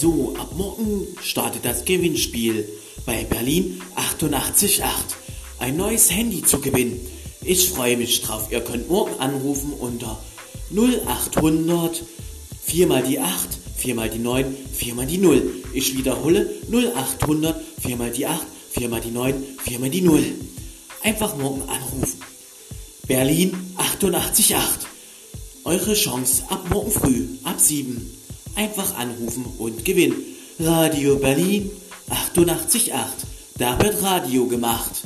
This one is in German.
So, ab morgen startet das Gewinnspiel bei Berlin 888. Ein neues Handy zu gewinnen. Ich freue mich drauf. Ihr könnt morgen anrufen unter 0800 4 mal die 8, 4 mal die 9, 4 mal die 0. Ich wiederhole 0800 4 mal die 8, 4 mal die 9, 4 mal die 0. Einfach morgen anrufen. Berlin 888. Eure Chance ab morgen früh, ab 7. Einfach anrufen und gewinnen. Radio Berlin 888. Da wird Radio gemacht.